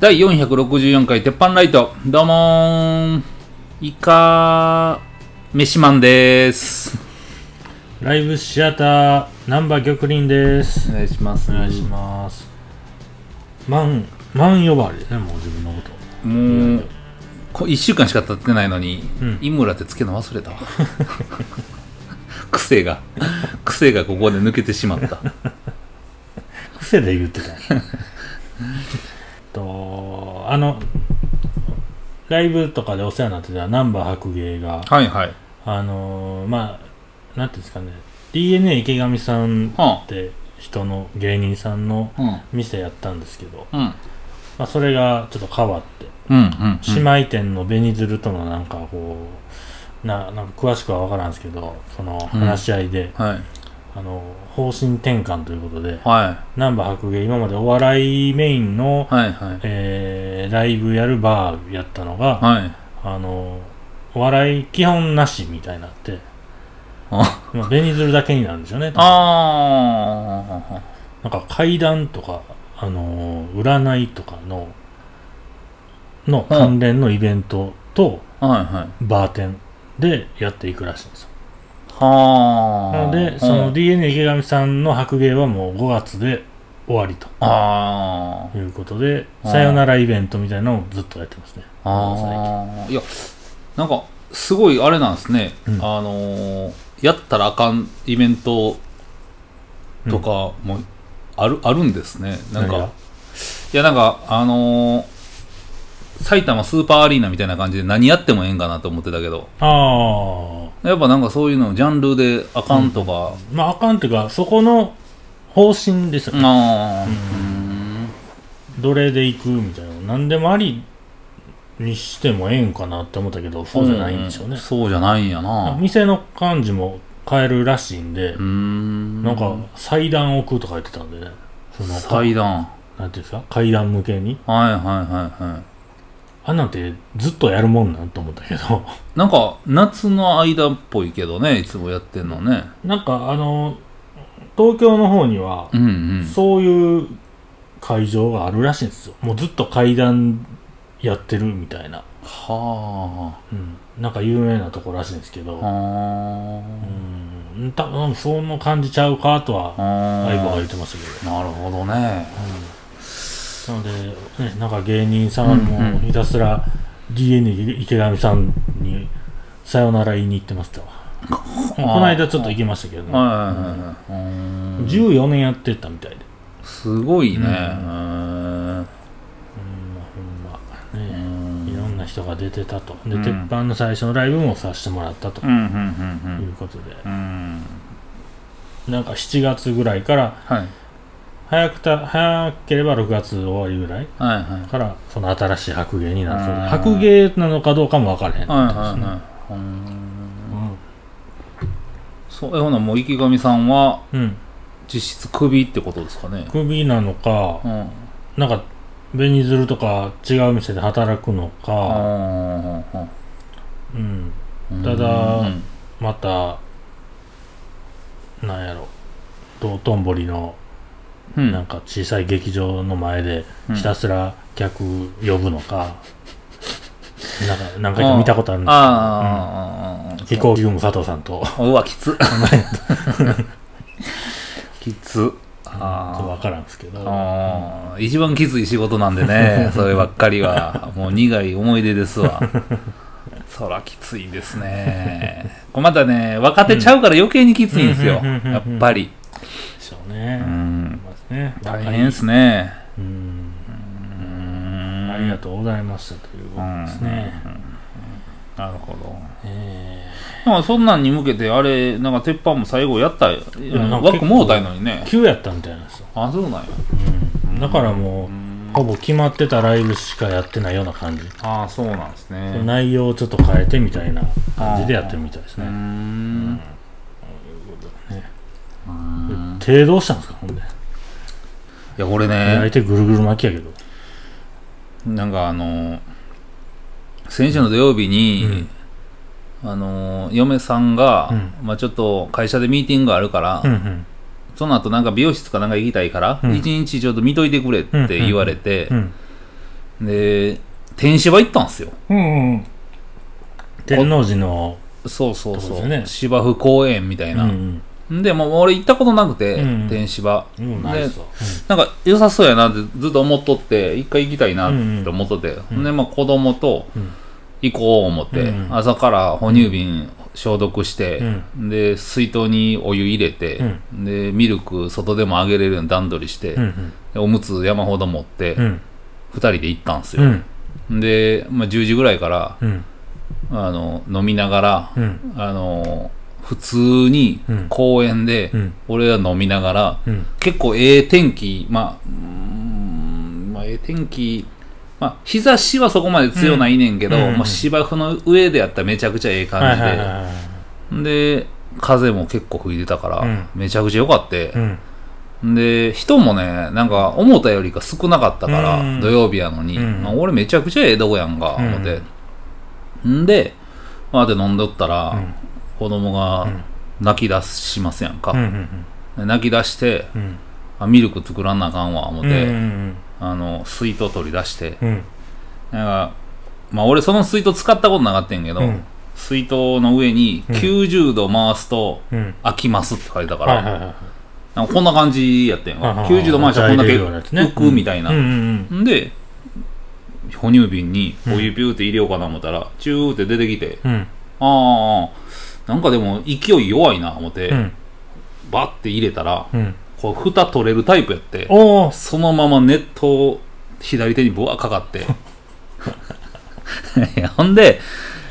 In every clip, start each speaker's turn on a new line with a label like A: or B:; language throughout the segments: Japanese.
A: 第464回鉄板ライト。どうもー。イカ飯マンです。
B: ライブシアターナンバー玉林です。
A: お願いします。
B: お願いします。マンマン呼ばわりですねもう自分のこと。
A: もうこ1週間しか経ってないのに、
B: うん。
A: 井村ってつけるの忘れたわ。癖が。癖がここで抜けてしまった。
B: 癖で言ってた とあのライブとかでお世話になってたナンバー白芸が
A: はいはい。
B: あのーまあなんていうんですかね DNA 池上さん
A: は
B: って人の芸人さんの店やったんですけど、
A: うん。
B: まあ、それがちょっと変わって
A: うんうん
B: 姉妹店の紅鶴とのなんかこうななんか詳しくは分からんですけどその
A: うん。
B: 話し合いで、
A: はい。
B: あの方針転換ということで
A: は
B: 難波白芸今までお笑いメインの、
A: いはいはい。
B: えーライブやるバーやったのが、
A: はい。
B: あのお笑い基本なしみたいになって
A: あ。
B: まあ紅鶴だけになるんでしょうね
A: あ
B: なんか怪談とかあの占いとかのの関連のイベントと、
A: ーはいはい。
B: バーテンでやっていくらしいんですよ。
A: はあ。
B: なので、その DNA 池上さんの白芸はもう5月で終わりと。
A: あ
B: いうことで、さよならイベントみたいなのをずっとやってますね。
A: ああ。あいやなんかすごいあれなんですね、
B: うん。
A: あのーやったらあかんイベントとかもある,、あるんですね。なんかいやなんかあのー埼玉スーパーアリーナみたいな感じで何やってもええんかなと思ってたけど。
B: あ
A: やっぱなんかそういうのジャンルであかんとか、
B: あ、まああかんっていうか、そこの方針ですよね。
A: ああ
B: う
A: うん
B: どれで行くみたいな。何でもありにしてもええんかなって思ったけど、そうじゃないんでしょうね。
A: そうじゃないんやな
B: 店の感じも変えるらしいんで、
A: ん
B: なんか祭壇置くとか言ってたんでね。その
A: 祭壇
B: なんていうんですか？階段向けに。
A: はいはいはいはい
B: あんなんてずっとやるもんなんと思ったけど。
A: なんか夏の間っぽいけどねいつもやってんのね
B: なんかあの、東京の方には、
A: うんうん
B: そういう会場があるらしいんですよ。もうずっと階段やってるみたいな。
A: は
B: うん。なんか有名なとこらしいんですけど。
A: あは
B: うん。多分その感じちゃうかとは、
A: あ
B: 相棒が言ってましたけど。
A: なるほどね
B: なので、ね、なんか芸人さんも
A: ん
B: ひたすら DNA 池上さんにさよなら言いに行ってましたわ。この間ちょっと行きましたけどね。
A: はいはいはいはいうん
B: 14年やってたみたいで。
A: すごいね。
B: うん。
A: うん
B: うん、まあ、ほんま、ね、
A: うん。
B: いろんな人が出てたと。で、
A: うん。
B: 鉄板の最初のライブもさせてもらったと。いうことで、なんか7月ぐらいから、
A: はい
B: 早くた、早ければ6月終わりぐらい
A: はいはい。
B: から、その新しい白芸になる。そうで
A: うん。
B: 白芸なのかどうかも分からへん、
A: はいはいはい。うん。そうえほなもう池上さんは
B: うん。うん。
A: 実質クビってことですかね？
B: クビなのか、
A: うん。
B: なんか、紅鶴とか違う店で働くのか、
A: あ
B: うん。
A: ー
B: ただ
A: うん。
B: また、なんやろ、道頓堀の
A: うん
B: なんか小さい劇場の前で
A: うん
B: ひたすら客呼ぶのか、なんか何回か見たことあるんですけど、飛行機雲佐藤さんと、
A: うわ、きつ。きつ。あー
B: 分からんですけど、
A: あー。一番きつい仕事なんでね、そればっかりは。もう苦い思い出ですわ。そらきついですね。これまたね、若手ちゃうから余計にきついんですよ。
B: うん
A: やっぱり。
B: でしょうね。
A: うん。
B: ね
A: 大変ですね。
B: うん
A: うん
B: ありがとうございましたということですね。
A: なるほど。
B: え
A: まあそんなんに向けて、あれ、なんか鉄板も最後やった枠もうたいのにね
B: ー、。急やったみたいなんですよ。
A: あ、そうなんや。
B: うんだからもう、ほぼ決まってたライブしかやってないような感じ。
A: ああ、そうなんですね。
B: 内容をちょっと変えてみたいな感じでやってるみたいですね。
A: ん。
B: ね
A: うん
B: 手どうしたんですかほんで。
A: いや、俺
B: 相
A: ね、
B: 手ぐるぐる巻きやけど。
A: なんかあの、先週の土曜日に、あの、嫁さんが、
B: うん。
A: まあちょっと会社でミーティングがあるから、
B: うんうん。
A: その後なんか美容室かなんか行きたいから、
B: うん。
A: 一日ちょっと見といてくれって言われて、
B: うん。
A: で天芝行ったんすよ。
B: うんうん天王寺の
A: そうそうそう、芝生公園みたいな、
B: うん
A: でもう俺行ったことなくて、
B: うん。
A: 天芝
B: うん。うんナイスわ。
A: なんか良さそうやなってずっと思っとって一回行きたいなって思っとって、
B: うん。
A: でまあ子供と
B: うん。
A: 行こう思って、
B: うん。
A: 朝から哺乳瓶消毒して、
B: う
A: で水筒にお湯入れて、でミルク外でもあげれるように段取りして、
B: うん
A: でおむつ山ほど持って、二
B: うん。
A: 2人で行ったんです
B: う
A: よ、
B: ん。
A: で、まあ、10時ぐらいから
B: うん。
A: あの飲みながら、
B: うん。
A: あの普通に
B: うん。
A: 公園で、
B: うん。
A: 俺は飲みながら、
B: うん。
A: 結構ええ天気、まあ、まあ、ええ天気、まあ、日差しはそこまで強ないねんけど、まあ、芝生の上でやったらめちゃくちゃええ感じで、で、風も結構吹いてたから、
B: うん。
A: めちゃくちゃ良かって。
B: う、ん。
A: で、人もね、なんか思ったよりか少なかったから、
B: うん。
A: 土曜日やのに、
B: うん。
A: まあ俺めちゃくちゃええとこやんか、思って。ん。で、まあで飲んどったら、
B: うん
A: 子供が
B: うん。
A: 泣き出しますやんか。泣き出して、
B: うん。
A: あミルク作らんなあかんわ、思って、
B: うん
A: あの、水筒取り出して、
B: うん。
A: なんか、まあ俺その水筒使ったことなかったんやけど、
B: うん。
A: 水筒の上に
B: うん。
A: 90度回すと
B: うん。
A: 開きますって書いてたから、こんな感じやったんやんか。
B: はいはい
A: 90度回したらこんだけ浮くみたいな。
B: うんうん
A: ん。で、哺乳瓶にお湯ピューって入れようかな思ったら、チューって出てきて、
B: うん。うん
A: ああ、なんかでも勢い弱いな思って、
B: うん。
A: バッて入れたら、
B: うん。
A: こう蓋取れるタイプやって、
B: おお
A: そのままネットを左手にブワーかかって。いやほんで、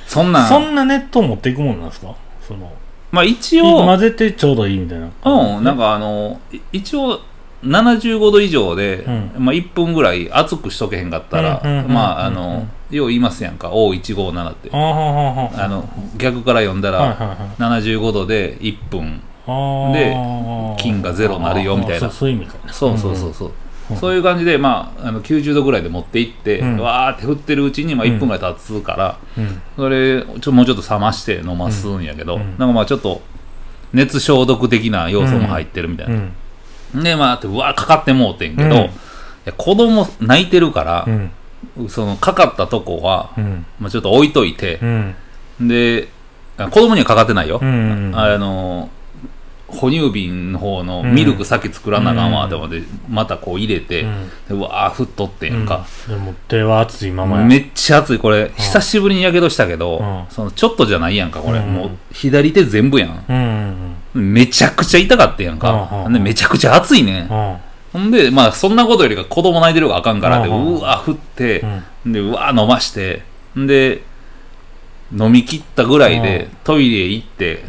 A: そんなん、
B: そんなネット持っていくもんなんですか？その
A: まあ一応、
B: 混ぜてちょうどいいみたいな。
A: うん、なんかあの、い一応、75度以上で、
B: うん。
A: まあ1分ぐらい熱くしとけへんかったら、
B: うんうんうんうん
A: まああの、よう言いますやんか、O157 って。
B: あ。
A: の、逆から読んだ
B: はい
A: ら、
B: はいはい。
A: 75度で1分。で金がゼロになるよみたいな。
B: そうそういう意味か。
A: そうそうそうそう。
B: うん
A: そういう感じで、まあ、あの90度ぐらいで持っていって、
B: うん。
A: わーって振ってるうちに、まあ、
B: うん。
A: 1分ぐらい経つから、
B: うん。
A: それちょもうちょっと冷まして飲ますんやけど、
B: うん。
A: なんかまあちょっと熱消毒的な要素も入ってるみたいうな。
B: ん。
A: で、まあ、ってうわーかかってもうてんけど、
B: うん。
A: いや子供泣いてるから
B: う、ん
A: そのかかったとこは、
B: うん。
A: まあ、ちょっと置いといて
B: う、ん。
A: で、あ子供にはかかってないよ。
B: うん
A: あの、哺乳瓶の方のミルク先作らなあかんわって思って、またこう入れて、でうわー振っとってんか。
B: でも手は熱いままや。
A: めっちゃ熱い。これ、久しぶりにやけどしたけど、
B: うん。
A: そのちょっとじゃないやんかこれ、
B: うん
A: もう左手全部やん。
B: うんうん
A: めちゃくちゃ痛かったやんか、
B: うん。
A: でめちゃくちゃ熱いねん、
B: うん
A: ほんでまあそんなことよりか子供泣いてる方があかんからで、
B: う
A: うんわー振って
B: う、ん。
A: でうわー飲ましてんで飲み切ったぐらいで、
B: うん。
A: トイレ行って、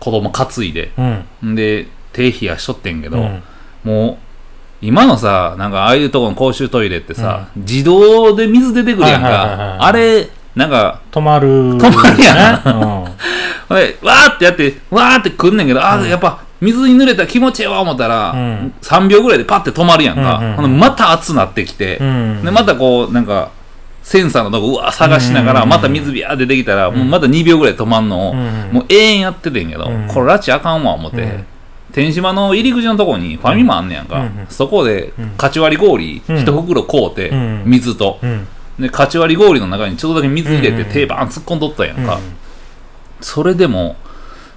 A: 子供担いでで手冷やしとってんけど、
B: うん。
A: もう今のさなんかああいうとこの公衆トイレってさ、自動で水出てくるやんか、あれなんか
B: 止まる
A: 止まるやん。でわーってやってわーってくんねんけど、ああやっぱ水に濡れたら気持ちええわ思ったら、
B: うん。
A: 3秒ぐらいでパッて止まるやんか、
B: うんうん
A: また熱なってきて、
B: うん。
A: でまたこうなんかセンサーのとこうわー探しながら、
B: うん。
A: また水ビャー出てきたら、もうまた2秒ぐらい止まんのを、
B: うん。
A: もう永遠やっててんけど、
B: うん。
A: これ拉致あかんわ思って、
B: うん。
A: 天島の入り口のとこにファミマあんねやんか、
B: うんうん。
A: そこで
B: うん。
A: カチ割り氷
B: うん。
A: 一袋買うて、
B: うん。
A: 水と。
B: うん。
A: でカチ割り氷の中にちょっとだけ水入れて
B: うん。
A: 手バーン突っ込んどったやんか、
B: うん。
A: それでも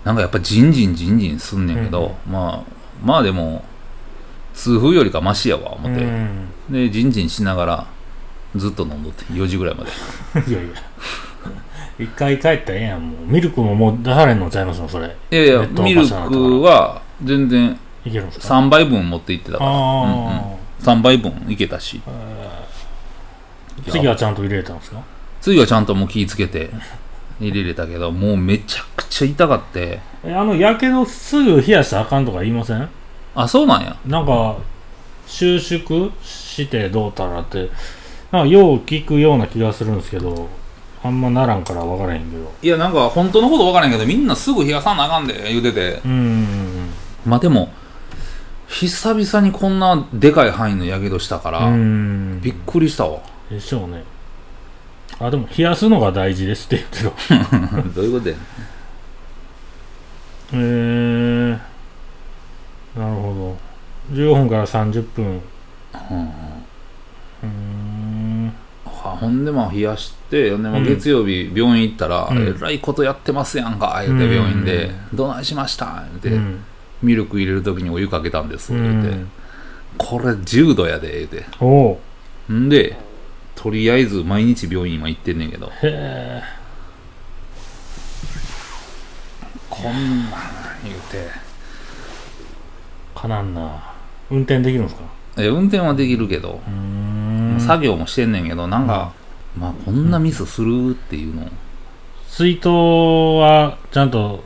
A: なんかやっぱジンジンジンジンすんねんけど、まあまあでも痛風よりかマシやわ思って、
B: うん。
A: でジンジンしながらずっと飲んどって4時ぐらいまで。
B: いやいや。一回帰ったらええやんもう。ミルクももう出されんのちゃいますのそれ。
A: いやいやミルクは全然
B: いけるんですか
A: ？3杯分持って行ってたから、うんうん、
B: あ
A: 3杯分いけたし。
B: あ次はちゃんと入れたんですか？
A: 次はちゃんともう気ぃつけて入れれたけどもうめちゃくちゃ痛かって。
B: えあのやけどすぐ冷やしたらあかんとか言いません？
A: あそうなんや。
B: なんか収縮してどうたらってなんかよう聞くような気がするんですけどあんまならんから分からへんけど。
A: いやなんか本当のこと分からんけどみんなすぐ冷やさなあかんで言うてて。
B: うんうん
A: まあでも久々にこんなでかい範囲のやけどしたから、
B: うんうん。
A: びっくりしたわ。
B: でしょうねあでも冷やすのが大事ですって言ってた。
A: どういうことや？
B: えー、なるほど。15分から30分。
A: うん
B: うーん。
A: ほんでまあ冷やしてでまあ月曜日病院行ったら、
B: うん。
A: えらいことやってますやんか言うて
B: うん
A: 病院で「どないしました?」言うて、
B: うん。
A: ミルク入れる時にお湯かけたんです」
B: う
A: 言うて、
B: ん。
A: これ10度やで」言うて。んでとりあえず毎日病院今行ってんねんけど。
B: へえ。
A: こんなん言うて。
B: かなんな。運転できるんですか？
A: え運転はできるけど。
B: う、ーん。
A: 作業もしてんねんけどなんか、まあこんなミスするっていうの。
B: 水筒はちゃんと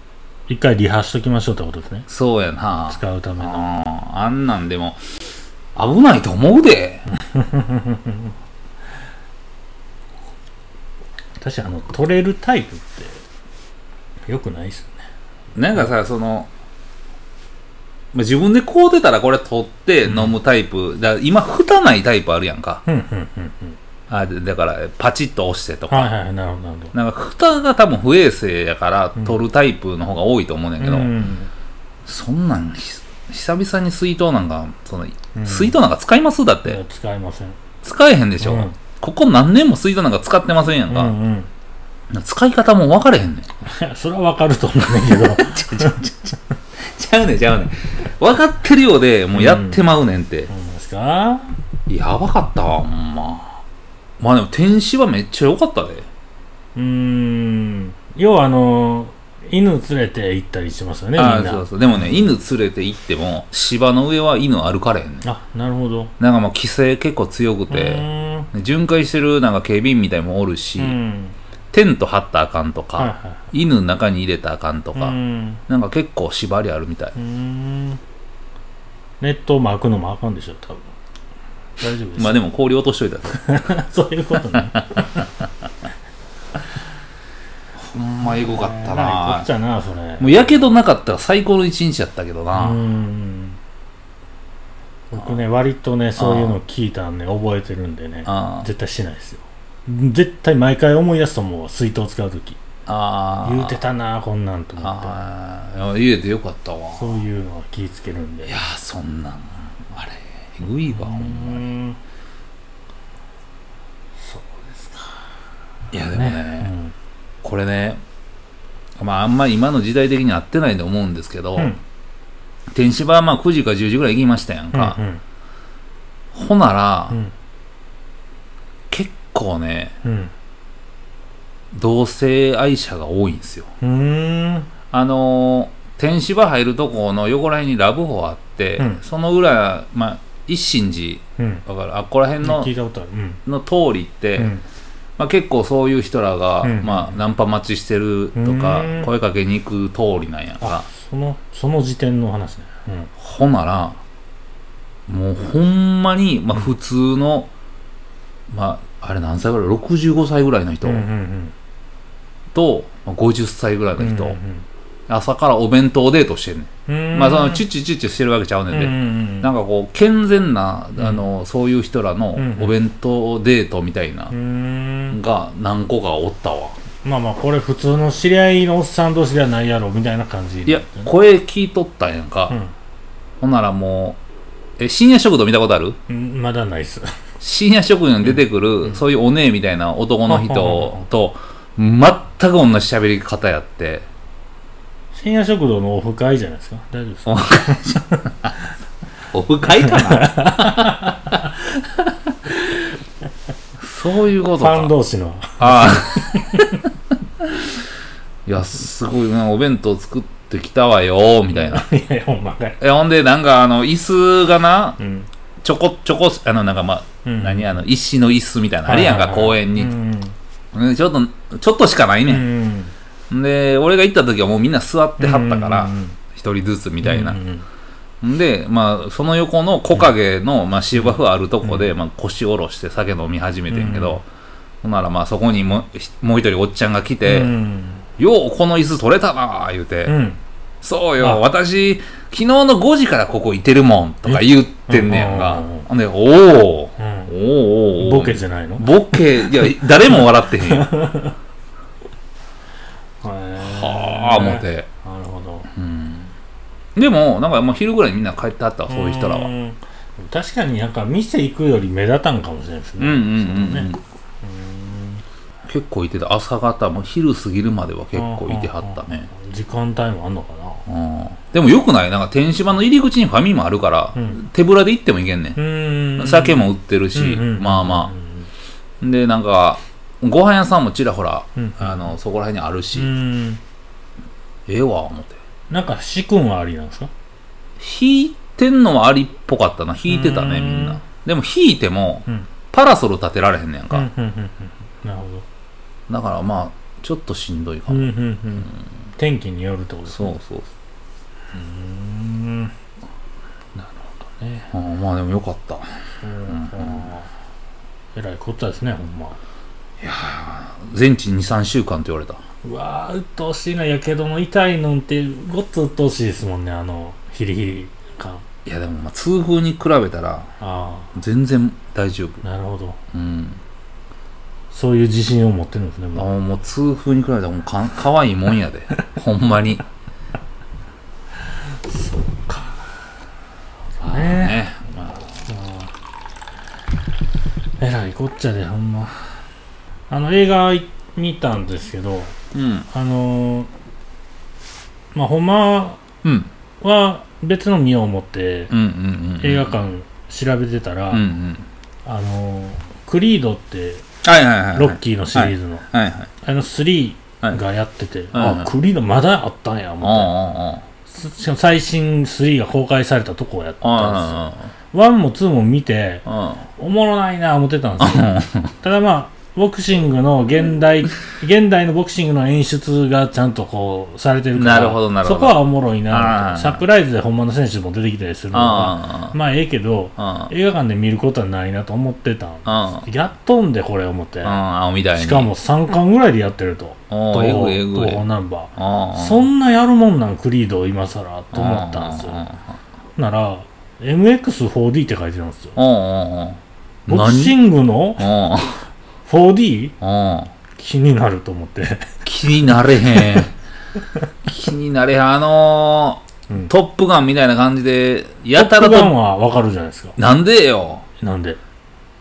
B: 一回リハしときましょうってことですね。
A: そうやな。
B: 使うための。
A: あんなんでも危ないと思うで
B: 確かにあの取れるタイプってよくないっすよね。
A: なんかさそのまあ自分で買うてたらこれ取って飲むタイプ、だから今蓋ないタイプあるやんか。
B: うんうんうんうん。
A: あでだからパチッと押してとか、
B: はいはいなるほどな
A: んか蓋が多分不衛生やから取るタイプの方が多いと思うねんけど、
B: うん。
A: そんなんひ久々に水筒なんかその、
B: うん。
A: 水筒なんか使います？だって、
B: 使いません。
A: 使えへんでしょ、
B: うん
A: ここ何年も水筒なんか使ってませんやんか、
B: うんうん。
A: 使い方も分かれへんねん。
B: それはわかると思うねんけど。
A: ちゃうねんちゃうねん分かってるようでもうやってまうねんって、
B: そうなんですか
A: やばかったわほんままあでも天使はめっちゃ良かったで
B: うーん要はあの犬連れて行ったりしますよねみんな。
A: そうそう。でもね犬連れて行っても芝の上は犬歩かれへんね。ん
B: あなるほど。
A: なんかもう規制結構強く
B: う
A: て、
B: ーん。
A: 巡回してるなんか警備員みたいもおるし、
B: うん。
A: テント張ったらあかんとか、
B: はいは
A: 犬の中に入れたらあかんと
B: い
A: か、
B: うん。
A: なんか結構縛りあるみたい、
B: うーん。ネットを巻くのもあかんでしょ多分。大丈夫です。
A: まあでも氷落としといたら。
B: そういうことね
A: ほんまエゴかった
B: えらいこ
A: な
B: っちゃなそれ。
A: もうやけどなかったら最高の一日やったけど
B: う
A: な、
B: ん僕ね割とねそういうの聞いたんね覚えてるんでね。
A: あ
B: 絶対しないですよ。絶対毎回思い出すと思うわ水筒使う時。
A: ああ。
B: 言うてたなこんなんと思って。
A: ああ。言えてよかったわ。
B: そういうのは気ぃつけるんで。
A: いやーそんなんあれえぐいわほんまに。
B: うん
A: いやでもね。
B: うん
A: これねまああんまり今の時代的に合ってないと思うんですけど、
B: うん。
A: 天芝はまあ9時か10時ぐらい行きましたやんか、
B: うん
A: ほなら、
B: うん。
A: 結構ね
B: うん。
A: 同性愛者が多いんですよ。
B: うんうん。
A: あのー天芝入るとこの横ら辺にラブホあって、
B: うん。
A: その裏まあ一心寺
B: うん。
A: わかる？あここら辺のの通りって、
B: うん
A: まあ、結構そういう人らが、
B: うん。
A: まあ、ナンパ待ちしてるとか
B: うん。
A: 声かけに行く通りなんやんか。
B: あそのその時点の話ね。
A: ほならもうほんまに、まあ、普通の、まああれ何歳ぐらい？65歳ぐらいの人
B: うんうんうん。
A: と、まあ、50歳ぐらいの人、
B: うん
A: 朝からお弁当デートしてんね
B: うん。
A: まあそのチュッチュチュッチュしてるわけちゃうねんで、なんかこう健全な、
B: ん
A: あのそういう人らの
B: うん
A: お弁当デートみたいな
B: う、ん。
A: が何個かおったわ。
B: まあまあこれ普通の知り合いのおっさん同士ではないやろみたいな感じ。
A: いや声聞いとったんやんか、ほんならもうえ深夜食堂見たことある？
B: うんまだないっす。
A: 深夜食堂に出てくる、そういうお姉みたいな男の人と全く同じ喋り方やって
B: 深夜食堂のオフ会じゃないですか。大丈夫です。か
A: オフ会かな？そういうこと
B: ファン
A: か
B: 同士の。
A: ああいやすごいなお弁当作ってきたわよみたいな。
B: いやほんまかい。
A: えほんでなんかあの椅子がな
B: うん。
A: ちょこちょこあのなんかまあ、
B: うん。
A: 何あの石の椅子みたいなのあるやんか、公園に、
B: うん。
A: うんちょっとちょっとしかないね、
B: うんん
A: で俺が行った時はもうみんな座ってはったから
B: うん
A: 一人ずつみたいな。でまあその横の木陰の、まあ、芝生あるとこで、まあ、腰下ろして酒飲み始めてんけど、ほんならまあそこにももう一人おっちゃんが来て「
B: うん
A: ようこの椅子取れたな」言うて「
B: うん。
A: そうよ
B: あ。
A: 私昨日の5時からここいてるもん」とか言ってんねやんか
B: うん
A: ほんで「おお
B: うん。
A: おーおーおー。
B: ボケじゃないの？
A: ボケいや誰も笑ってへんよ あ思って。
B: なるほど。
A: うん。でもなんかもう昼ぐらいにみんな帰ってはったわそういう人らは。
B: ん。確かになんか店行くより目立たんかもしれないですね。
A: うんうんうんうん。
B: ね。
A: 結構いてた。朝方も昼過ぎるまでは結構いてはったね。
B: 時間帯もあんのかな。
A: うん。でもよくない？なんか天芝の入り口にファミマあるから、
B: うん。
A: 手ぶらで行ってもいけんねん。酒も売ってるし、
B: うんうん。
A: まあまあ。でなんかご飯屋さんもちらほら、
B: うん。
A: あのそこら辺にあるし、
B: うん
A: ええわ思って。
B: なんか仕組んはありなんですか？
A: 引いてんのはありっぽかったな。引いてたね
B: うん。
A: みんな。でも引いても
B: うん。
A: パラソル立てられへんねやんか、
B: うんうんうんうんなるほ
A: だからまあちょっとしんどいかも、
B: どうんうんうん。天気によるってことですね。
A: そうそう
B: う。ーん。なるほどね。
A: あーまあでもよかった。
B: うん。えらいこっちゃですねほんま。
A: 全治23週間って言われた
B: うわー鬱陶しいなやけどの痛いのんってごっつ鬱陶しいですもんねあのヒリヒリ感。
A: いやでもまあ痛風に比べたら
B: あ
A: 全然大丈夫。
B: あなるほど。
A: うん。
B: そういう自信を持ってるんですね
A: あ
B: もう。
A: もう痛風に比べたらもうかかわいいもんやで。ほんまに。
B: ね。
A: ね。まあ。
B: えらいこっちゃでほんま。あの映画見たんですけど
A: うん。
B: あのーまあほんま
A: うん
B: は別の見よう思って映画館調べてたら、あのークリードって
A: はいはいはいはい。
B: ロッキーのシリーズの、
A: はい。はい
B: あの3
A: はい
B: がやってて、あクリードまだあったんや
A: あ
B: 思
A: あ
B: ってしかも最新3が公開されたとこをやったん
A: あ
B: ですよ。1も2も見ておもろないな思ってたんですよ。ただまあボクシングの現代 現代のボクシングの演出がちゃんとこうされてるから
A: なるほどなるほど。
B: そこはおもろいなサプライズで本物の選手も出てきたりするのが
A: あ
B: まあええけど
A: あ
B: 映画館で見ることはないなと思ってたやっとんでこれ思って。しかも3巻ぐらいでやってると。東宝ナンバー。そんなやるもんなんクリード今更と思ったんですよ。なら MX4D って書いてたんですよ。ボクシングの
A: お
B: 4D?
A: お
B: 気になると思って。
A: 気になれへん。気になれへん。あのー
B: うん。
A: トップガンみたいな感じでやたら
B: トップガン
A: と
B: はわかるじゃないですか。
A: なんでよ？
B: なんで？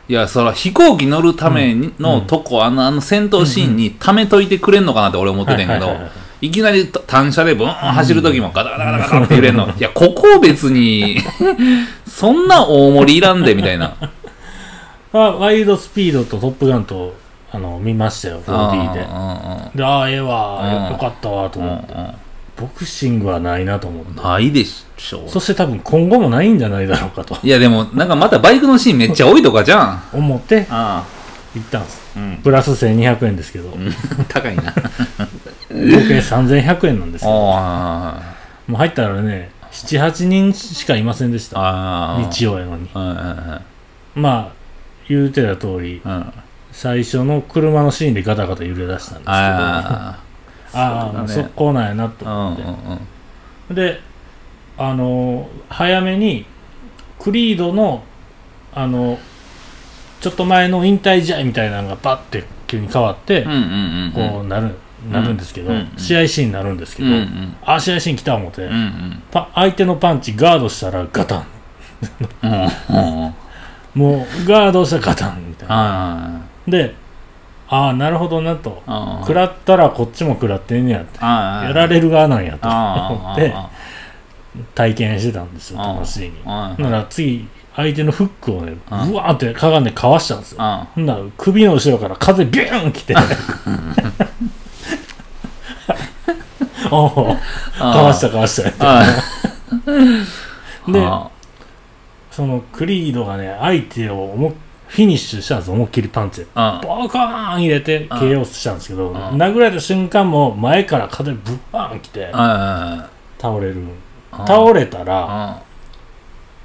A: いやそら飛行機乗るためにのとこ、あのあの戦闘シーンに溜めといてくれんのかなって俺思ってたんやけど、
B: はい
A: きなり単車でブーン走る時もガタガタガタガタって揺れんの。いや、ここ別に、そんな大盛りいらんで、みたいな。
B: あワイルドスピードとトップガンとあの見ましたよ 4D で
A: あ
B: でああええわ
A: うん
B: よかったわと
A: ーうんうん
B: 思ってボクシングはないなと思って
A: ないでしょ。
B: そして多分今後もないんじゃないだろうかと
A: いや、でも、なんかまたバイクのシーンめっちゃ多いとかじゃん。あ
B: 思って
A: あ。
B: 行ったんです
A: うん。
B: プラス1200円ですけど合
A: 高いな。
B: 計3100円なんですよも
A: あ
B: う入ったらね78人しかいませんでし
A: あ。
B: た。日曜やのに
A: うんうんうん
B: まあ言うてた通り
A: うん。あ
B: 最初の車のシーンでガタガタ揺れ出したんですけどあ
A: あ。
B: あ
A: そうだね
B: 速攻なんやなと
A: うん
B: 思って、
A: うんうん。
B: であの早めにクリードのあのちょっと前の引退試合みたいなのがパッて急に変わって、
A: うんうんうん。
B: こうなるなるんですけど、
A: うんうん
B: 試合シーンになるんですけど、
A: うんうん。
B: あ試合シーン来た思って、
A: うんうん。
B: パ相手のパンチガードしたらガタン
A: うんうんうん。
B: もうガードしたらガタンみたいな。
A: あ
B: でああなるほどなと。食らったらこっちも食らってんねやって。やられる側なんやと。思って
A: あ
B: 体験してたんですよ
A: あ
B: 楽しいに
A: あ。
B: なら次相手のフックをね
A: あ
B: うわーってかがんでかわしたんですよ。
A: あ。
B: ほんなら首の後ろから風ビューン来て。おおかわしたかわしたって。で
A: あ
B: そのクリードがね相手を思いフィニッシュしたんですよ思いっきりパンチ。で
A: あ。
B: ボーカーン入れて
A: あ
B: KO したんですけど
A: あ
B: 殴られた瞬間も前から風ブッバーン来て
A: あ
B: 倒れる。
A: あ。
B: 倒れたら
A: あ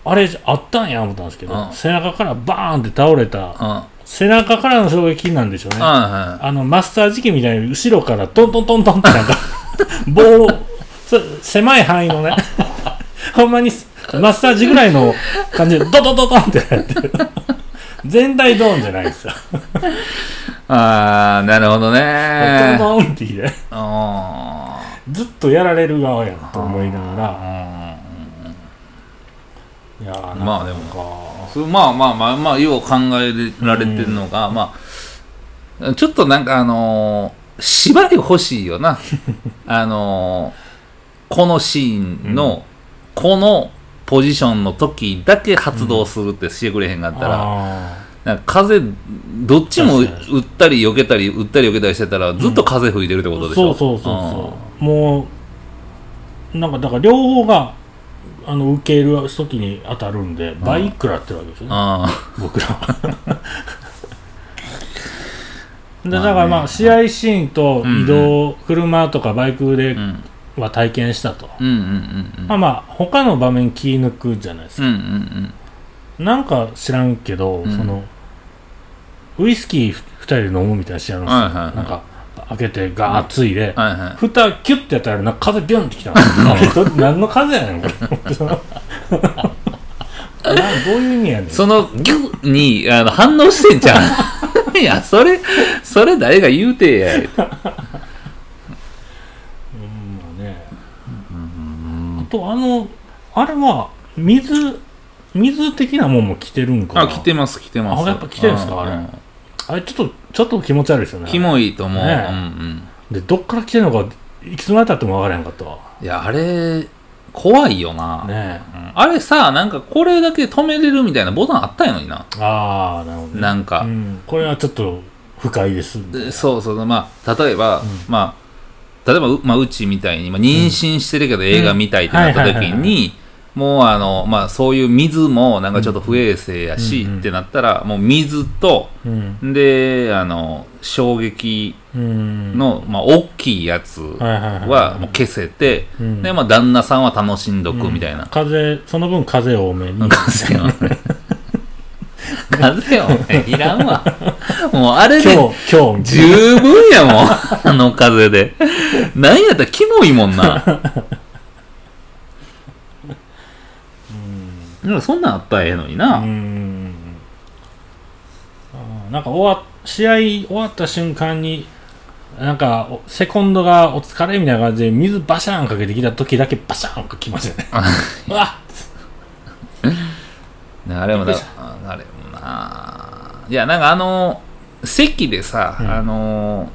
B: あ。れあったんや思ったんですけど
A: あ
B: 背中からバーンって倒れた
A: あ。
B: 背中からの衝撃なんでしょうね。
A: あ
B: あのマスター時期みたいに後ろからトントントントンってなんか 棒狭い範囲のね ほんまにマッサージぐらいの 感じでドドドドンって。やってる全体ドーンじゃないですよ。
A: ああ、なるほどね。
B: ドンって言って
A: あ
B: ずっとやられる側やんと思いながら。
A: あ。
B: いやー
A: まあでもそうまあまあまあまあよう考えられてるのが、まあちょっとなんかあのー縛り欲しいよな。あのーこのシーンの、このポジションの時だけ発動するってしてくれへんかったら、
B: あ
A: なんか風、どっちも打ったり避けたり、打ったり避けたりしてたら、ずっと風吹いてるってこと
B: ー
A: でしょ？
B: そうそうそうそう。もうなんかだから両方があの受ける時に当たるんで倍食らってるわけですよね、
A: あ
B: 僕らは。でだからまあ試合シーンと移動、車とかバイクで。は体験したと、
A: うんうんうんうん。
B: まあまあ他の場面気抜くじゃないですか、
A: うんうんうん。
B: なんか知らんけど、
A: うん
B: そのウイスキー2人で飲むみたいなシーンあるんですよ、
A: はいはいはい
B: なんか開けてガーッついで、
A: はいはい。
B: 蓋キュッてやったらなんか風ビュンってきたんですよあれど何の風やねんこれ そのなどういう意味やねん
A: そのギュにあの反応してんじゃん。いや、それ、それ誰が言うてや。
B: うんまあねあとあのあれは水水的なもんも着てるんかな？
A: あ、来てます、来てます。
B: あやっぱ来てるんすか？
A: う
B: あれ。あれちょっとちょっと気持ち悪いですよね。
A: キモいと思う。
B: ね。
A: うんうん。
B: でどっから来てるのかいつまでたっても分からへんかったわ。
A: いや、あれ、怖いよな。
B: ね。
A: うん。あれさ、なんかこれだけ止めれるみたいなボタンあったんやのにな。
B: えああなるほど、ね、
A: なんか。
B: うん、これはちょっと不快です。
A: でそうそう、まあ、例えば、
B: うん。
A: まあ、例えばう、まあ、うちみたいに、まあ、妊娠してるけど映画見たいってなった時に、もうあの、まあ、そういう水もなんかちょっと不衛生やし、
B: うん
A: ってなったら、もう水と、
B: うん。
A: で、あの、衝撃
B: うん。
A: の、まあ、大きいやつ
B: は
A: もう消せて、
B: うん。
A: で、まあ、旦那さんは楽しんどくみたいな。
B: 風その分風多めに。
A: 風よ。風よ、いらんわ。もうあれで
B: 今日
A: 十分やもん、あの風で。なんやったらキモいもんな。でもそんなんあったらええのに
B: な
A: な。
B: うんなんか終わ試合終わった瞬間になんかおセコンドがお疲れみたいな感じで水バシャーンかけてきた時だけバシャーンかきましたねうわ
A: ねあれもだ、ああれもな。いや、なんかあの、席でさ、
B: うん
A: あの、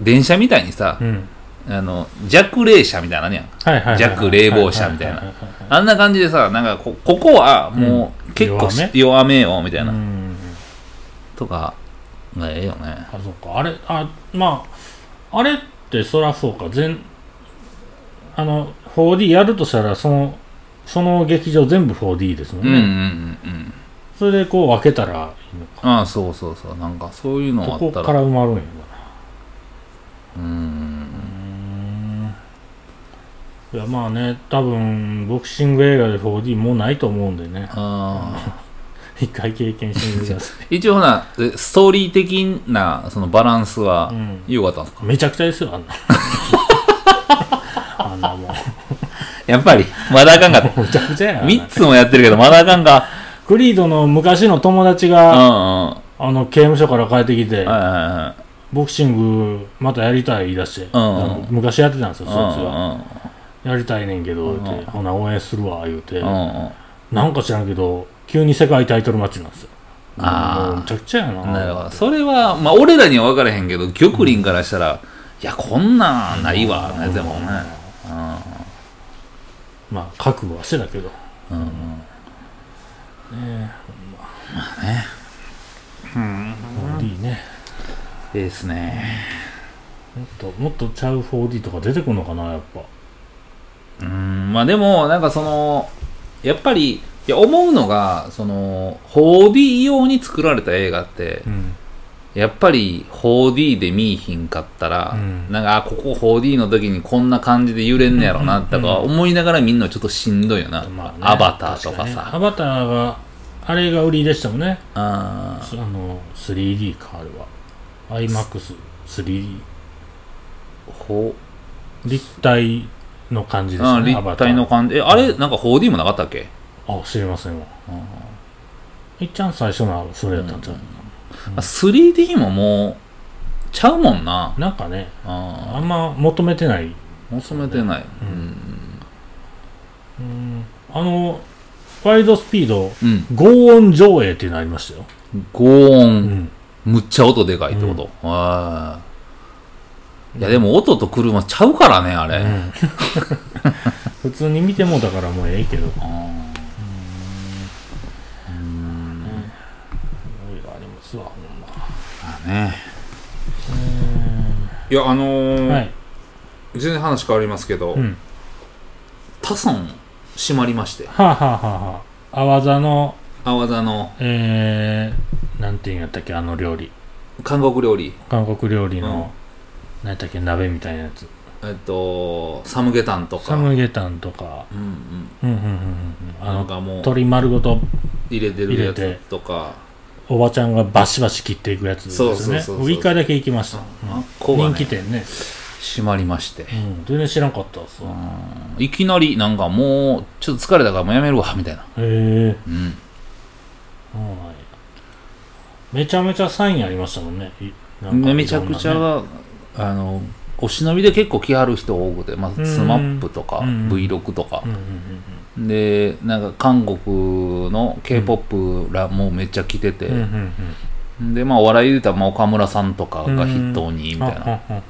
A: 電車みたいにさ
B: う、ん
A: あの、弱冷車みたいなのあるやん。
B: はいはいはいはい
A: 弱冷房車みたいな
B: はははは
A: あんな感じでさ、なんかこ、ここはもう結構し
B: 弱
A: 弱めよ、みたいな。
B: うん
A: とか、がええよね。
B: あそっかあれあまああれってそらそうか全あの 4D やるとしたらそのその劇場全部 4D ですもんね、
A: うんうんうんうん。
B: それでこう分けたらいいのか
A: ああ、そうそうそう。なんかそういうのあ
B: ここ
A: った。
B: からら埋まるんや
A: うーん。
B: なうんいやまあね多分ボクシング映画で 4D もうないと思うんでね
A: ああ。
B: 一回経験してみてくださ
A: 一応ほな、えストーリー的なそのバランスは
B: うん
A: 良かったんですか、
B: いめちゃくちゃですよあんな あんなも
A: やっぱり、まだあかんかった。
B: うむちゃくちゃやな
A: 3つもやってるけど、まだあかんか。
B: クリードの昔の友達。が、
A: は
B: あの刑務所から帰ってきて
A: いはいは
B: ボクシングまたやりたい言い出して、
A: うんうん。
B: あの昔やってたんですよ
A: い。
B: そいつが、
A: うん
B: やりたいねんけど、
A: うん
B: 言うてほな応援するわ言うて、
A: うんうん。うん。
B: なんか知らんけど急に世界タイトルマッチなんですよ。
A: あー。
B: もうむちゃくちゃやな。
A: なるほど。それは、まあ、俺らには分からへんけど、玉林からしたら、いや、こんなんないわ、なやつやもん。ね。
B: まあ覚悟はしてたけど。
A: うん。うん。うん。
B: ねまあね 4D ね。
A: いいですね。
B: もっともっとちゃう 4D とか出てくるのかなやっぱ。
A: うん、まあでも、なんかその、やっぱり、いや思うのが、その、4D 用に作られた映画って、
B: うん
A: やっぱり 4D で見いひんかったら、
B: うん。
A: なんか、あ、ここ 4D の時にこんな感じで揺れんねやろな、
B: うん。
A: とか思いながら見んのちょっとしんどいよな。
B: まあね
A: アバターとかさ。
B: アバターがあれが売りでしたもんね。
A: あ
B: あの 3D かあれは。iMAX3D
A: ほ
B: 立体の感じです
A: あ
B: ね
A: 立体の感じ。え、あれ、なんか 4D もなかったっけ？
B: あ知りませんわ。いっちゃん最初のはそれやったんちゃう、
A: あ 3D ももう、ちゃうもんな。
B: なんかねあ
A: あ
B: んま求めてない。
A: 求めてない。うん。
B: うん。あのワイドスピード
A: うん。
B: 合音上映っていうのありましたよ、
A: ゴーン。
B: うん、
A: むっちゃ音でかいってこと、あ。いやでも音と車ちゃうからねあれ、
B: うん。普通に見てもだからもうええけど。
A: あね。いやあのー
B: はい。
A: 全然話変わりますけど、
B: うん。
A: タソン閉まりまして。
B: はあ、はあはあはあ、泡座の
A: 阿波座の
B: えー、なんていうんやったっけあの料理。
A: 韓国料理。
B: 韓国料理の、なん。やったっけ鍋みたいなやつ。
A: えっとサムゲタンとか。
B: サムゲタンとか。
A: うんうん。
B: うんうんうんうんうん。あの
A: なんかもう
B: 鶏丸ごと
A: 入れてるやつ
B: 入れて
A: とか
B: おばちゃんがバシバシ切っていくやつです
A: そう
B: ね
A: そうそうそう。
B: 一回だけ行きました、
A: あ
B: うん
A: こがね。
B: 人気店ね、
A: 閉まりまして。
B: うん、全然知らんかったっすわ
A: うん。いきなりなんかもうちょっと疲れたからもうやめるわみたいな。
B: へえ。
A: うん。
B: そうなんや。めちゃめちゃサインありましたもんね。いなんか
A: めちゃくちゃ、
B: いろんなね。
A: あのお忍びで結構来はる人多くて、まあ、
B: うん。
A: スマップとか、
B: うん
A: V6 とか。
B: うん、うんうん
A: でなんか韓国の k p o p らもめっちゃ来てて、
B: うん。うんうんうん。
A: でまあお笑いで言ったらまあ岡村さんとかが筆頭にみたいな、
B: ああああへ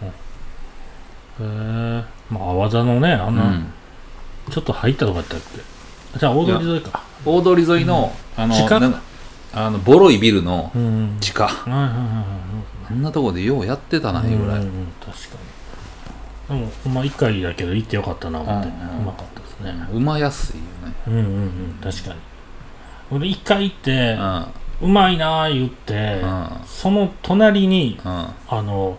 B: えまあ泡座のねあ
A: うん。
B: の、ちょっと入ったとこやったっけ？じゃあ大通り沿いか。
A: 大通り沿いの,、あの
B: 地下？
A: なんかあのボロいビルの
B: うん
A: 地下、
B: はいはいはいはい。
A: あんなとこでようやってたないうぐらい、
B: んうん確かに。でもま1回だけど行ってよかったな思って、
A: う
B: うんまかったですね。
A: うまやすいよね。
B: うんうんうん確かに。俺1回行って
A: うん。
B: うまいなー言って
A: うん。
B: その隣に
A: うん。
B: あの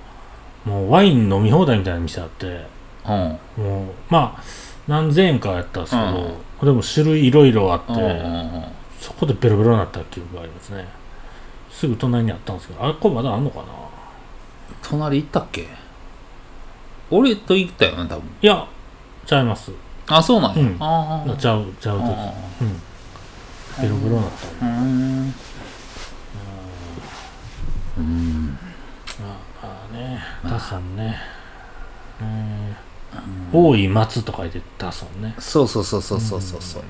B: もうワイン飲み放題みたいな店あって
A: うん。
B: もうまあ何千円かやったんですけど、でも種類いろいろあって、
A: うんうん。
B: そこでベロベロになった記憶がありますね。すぐ隣にあったんですけどあれこれまだあんのかな？
A: 隣行ったっけ？俺と行ったよね多分。
B: いやちゃいます
A: あそうなんや、
B: うん。
A: ああ
B: ちゃうちゃうと
A: あ
B: うん。ベロベロになった。
A: あうん。うん。
B: ああね。ダソンね。うん。大井松と書いてダソンね。
A: そうそうそうそうそうそうそう、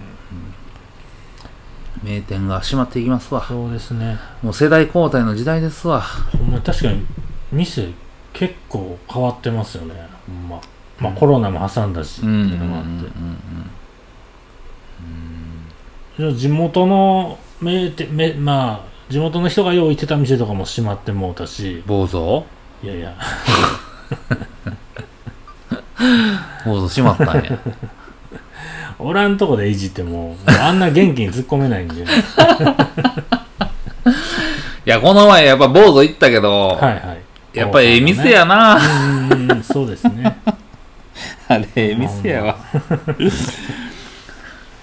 A: 名店が閉まっていきますわ。
B: そうですね。
A: もう世代交代の時代ですわ。
B: ほんま確かに店結構変わってますよね。ほんままあコロナも挟んだしっていうのがあって。じゃあ地元の名店めまあ地元の人が用意してた店とかも閉まってもうたし。
A: 坊主？
B: いやいや。
A: 坊主閉まったんや。
B: おらんとこでいじってももうあんな元気に突っ込めないんで。
A: いやこの前やっぱ坊主行ったけど、
B: はいはい。
A: やっぱええ店やな、
B: うんうんうんそうですね
A: あれええ店やわ。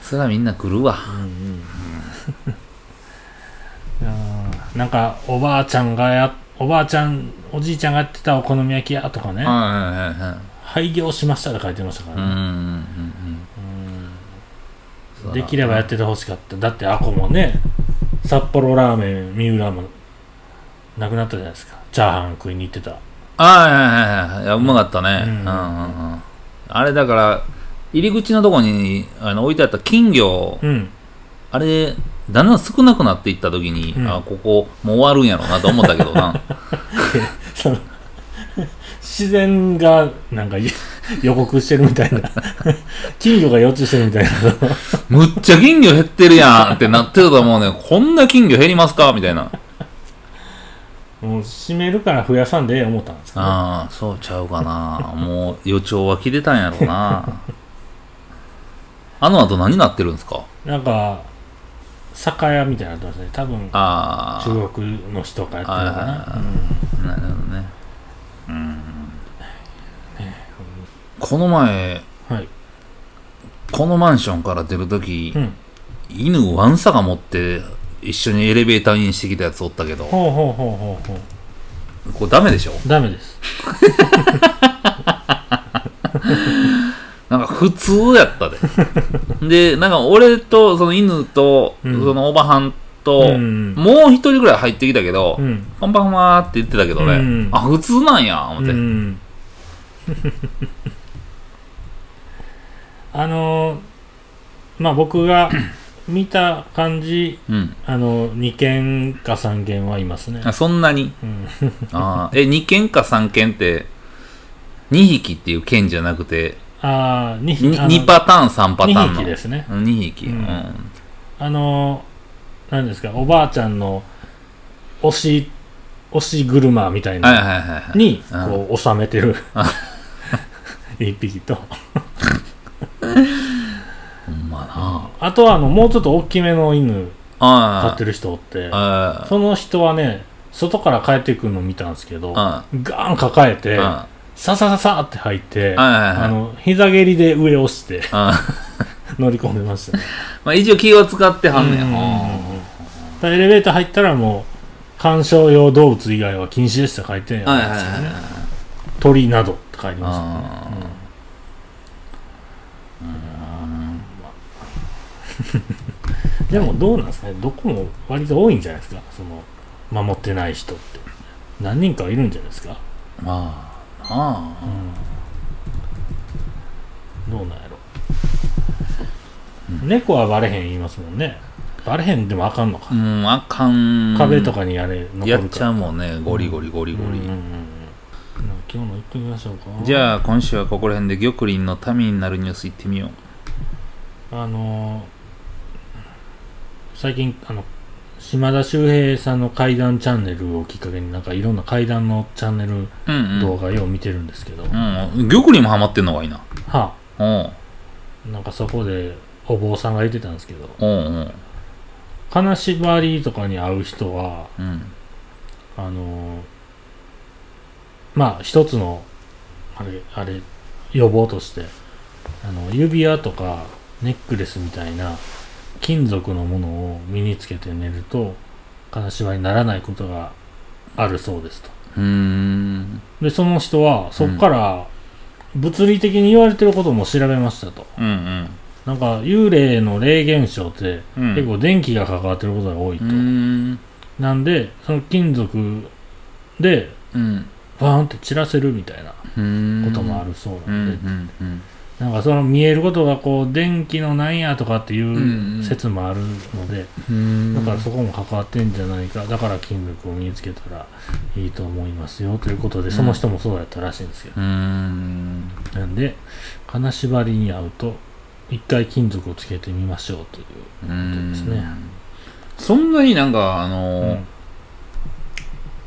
A: そりゃみんな来るわ。
B: うんうん。なんかおばあちゃんがやおばあちゃんおじいちゃんがやってたお好み焼き屋とかね、
A: はいはいはい。はい
B: 廃業しましたって書いてましたから。ね、
A: うんうんうん。うん
B: うんできればやっててほしかった。だってあこもね札幌ラーメン三浦もなくなったじゃないですか。チャーハン食いに行ってた。
A: あはいはいはいはい。いやうまかったね、
B: う
A: うんんうんうんあれだから入り口のとこにあの置いてあった金魚
B: うん。
A: あれだんだん少なくなっていった時に、
B: うん。
A: あここもう終わるんやろうなと思ったけどな。
B: その自然がなんか予告してるみたいな。金魚が予知してるみたいな。
A: むっちゃ金魚減ってるやんってなってたと思うねこんな金魚減りますかみたいな
B: もう閉めるから増やさんでええ思ったんですか、ね、
A: ああそうちゃうかな。もう予兆は切れたんやろうな。あの後何なってるんですか？
B: なんか酒屋みたいになってますね。多分
A: ああ。
B: 中国の人がやってるのか
A: はいはい
B: な
A: るほどね。うん。この前
B: うんはい、
A: このマンションから出るとき、
B: うん、
A: 犬ワンサが持って一緒にエレベーターインしてきたやつおったけど
B: ほうほうほうほうほう。
A: これダメでしょ？
B: ダメです。
A: なんか普通やったで。でなんか俺とその犬と、
B: うん。
A: そのおばはんと、
B: うん。
A: もう一人ぐらい入ってきたけど、
B: うん。
A: パンパンパンって言ってたけどね、
B: うん。
A: あ普通なんや思って、
B: うん。あのーまあ僕が見た感じ
A: うん。
B: あの2件か3件はいますね。
A: あそんなに？
B: うん。
A: あー。え2件か3件って2匹っていう件じゃなくて
B: ああ 2,
A: に2パターン3パターンの。
B: 2匹ですね。
A: うん2匹、
B: う
A: うん。ん
B: あの何ですかおばあちゃんの押し押し車みたい
A: はい
B: なに
A: うん
B: こう収めてる。一匹と
A: ほんまな
B: あとはあのもうちょっと大きめの犬
A: あ
B: 飼ってる人おってその人はね外から帰ってくるの見たんですけど
A: あ
B: ガーン抱えて
A: あ
B: ささささって入ってあの膝蹴りで上押して
A: あ
B: 乗り込んでましたね。
A: まあ一応気を使ってはんねん。
B: エレベーター入ったらもう鑑賞用動物以外は禁止でした書いてんや
A: ーはいはいはい
B: ですよね鳥などって書いてましたね。
A: あ
B: うん でもどうなんですかね？どこも割と多いんじゃないですか？その守ってない人って。何人かいるんじゃないですか、
A: ーまあ。なあ
B: どうなんやろ、猫はバレへん言いますもんね。バレへんでもあかんのか、
A: うんあかん。
B: 壁とかにあれ残る
A: やっちゃうもんね。ゴリゴリゴリゴリ、
B: うんうんうん。うん今日の行ってみましょうか。
A: じゃあ今週はここら辺で玉林の民になるニュース行ってみよう。
B: あのー最近あの島田秀平さんの怪談チャンネルをきっかけになんかいろんな怪談のチャンネル
A: うんうん。
B: 動画よう見てるんですけど、
A: うん、玉林もハマってんのがいいな。
B: はあ。なんかそこでお坊さんが言ってたんですけど
A: おうおう
B: 金縛りとかに会う人は
A: うん。
B: あのーまあ一つのあれあれ予防としてあの指輪とかネックレスみたいな金属のものを身につけて寝ると金縛りにならないことがあるそうですと。でその人はそこから物理的に言われてることも調べましたと。
A: うん
B: なんか幽霊の霊現象って
A: うん。
B: 結構電気が関わってることが多いと、
A: ん。
B: なんでその金属で
A: うん。
B: バーンって散らせるみたいな
A: うん。
B: こともあるそう
A: うんう
B: なんで、
A: んうん
B: なんかその見えることがこう電気のなんやとかってい
A: んう
B: うん。説もあるので、
A: うん。
B: だからそこも関わってんじゃないか。だから金属を身につけたらいいと思いますよということでその人もそうやったらしいんですけど、
A: うーん。
B: なんで金縛りに合うと一回金属をつけてみましょうという
A: う
B: ことですね、
A: そんなになんかあのー
B: うん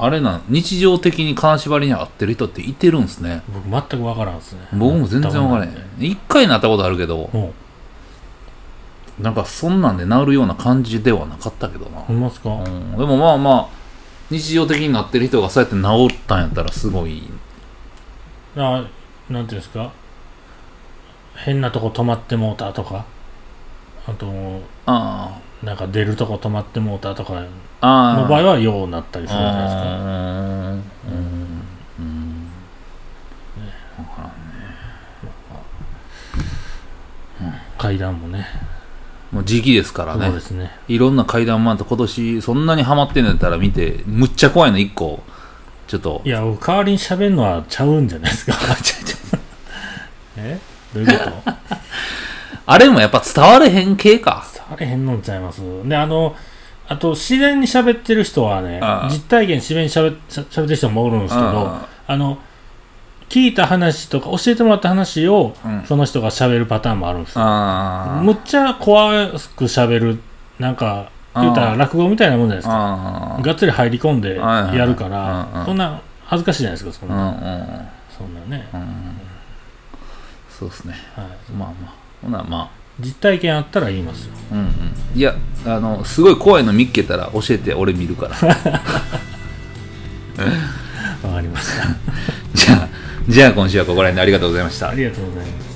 A: あれな日常的に金縛りに合ってる人っていてるんですね。
B: 僕全く分からんですね。
A: 僕も全然分からへん。一回なったことあるけど
B: も
A: なんかそんなんで治るような感じではなかったけどな。
B: うほんまっすか、
A: うん、でもまあまあ日常的になってる人がそうやって治ったんやったらすごい。
B: あなんていうんですか？変なとこ止まってもうたとか？あと
A: あ
B: なんか出るとこ止まってもうたとかの場合はようなったりするんじゃないですか。
A: うん。うん。ん。
B: 階段もね
A: もう時期ですから
B: そう
A: ね
B: ですね
A: いろん。な階段もあって今年そん。なにハマってん。のやったら見てむっちゃ怖いの1個ちょっと
B: いや僕代わりに喋るのはちゃうん。じゃないですかえどういうこと
A: あれもやっぱ伝われへん。系か
B: 伝われへんのんちゃいます？であのあと自然に喋ってる人はね
A: ああ。
B: 実体験自然に喋しゃ喋ってる人もおるんですけど
A: あ
B: あ。の聞いた話とか教えてもらった話を
A: うん。
B: その人が喋るパターンもあるんですよ。
A: あ
B: むっちゃ怖く喋るなんか言うたら落語みたいなもんじゃないですか。
A: あ
B: がっつり入り込んでやるからそんな恥ずかしいじゃないですかそんな、
A: ん
B: そんなね、
A: うん。そうですね。
B: はい、
A: まあまあ。ほなま
B: 実体験あったら言いますよ。
A: あうんうん。いやあのすごい怖いの見っけたら教えて俺見るから。
B: わかりました。
A: じゃあじゃあ今週はここら辺でありがとうございました。
B: ありがとうございます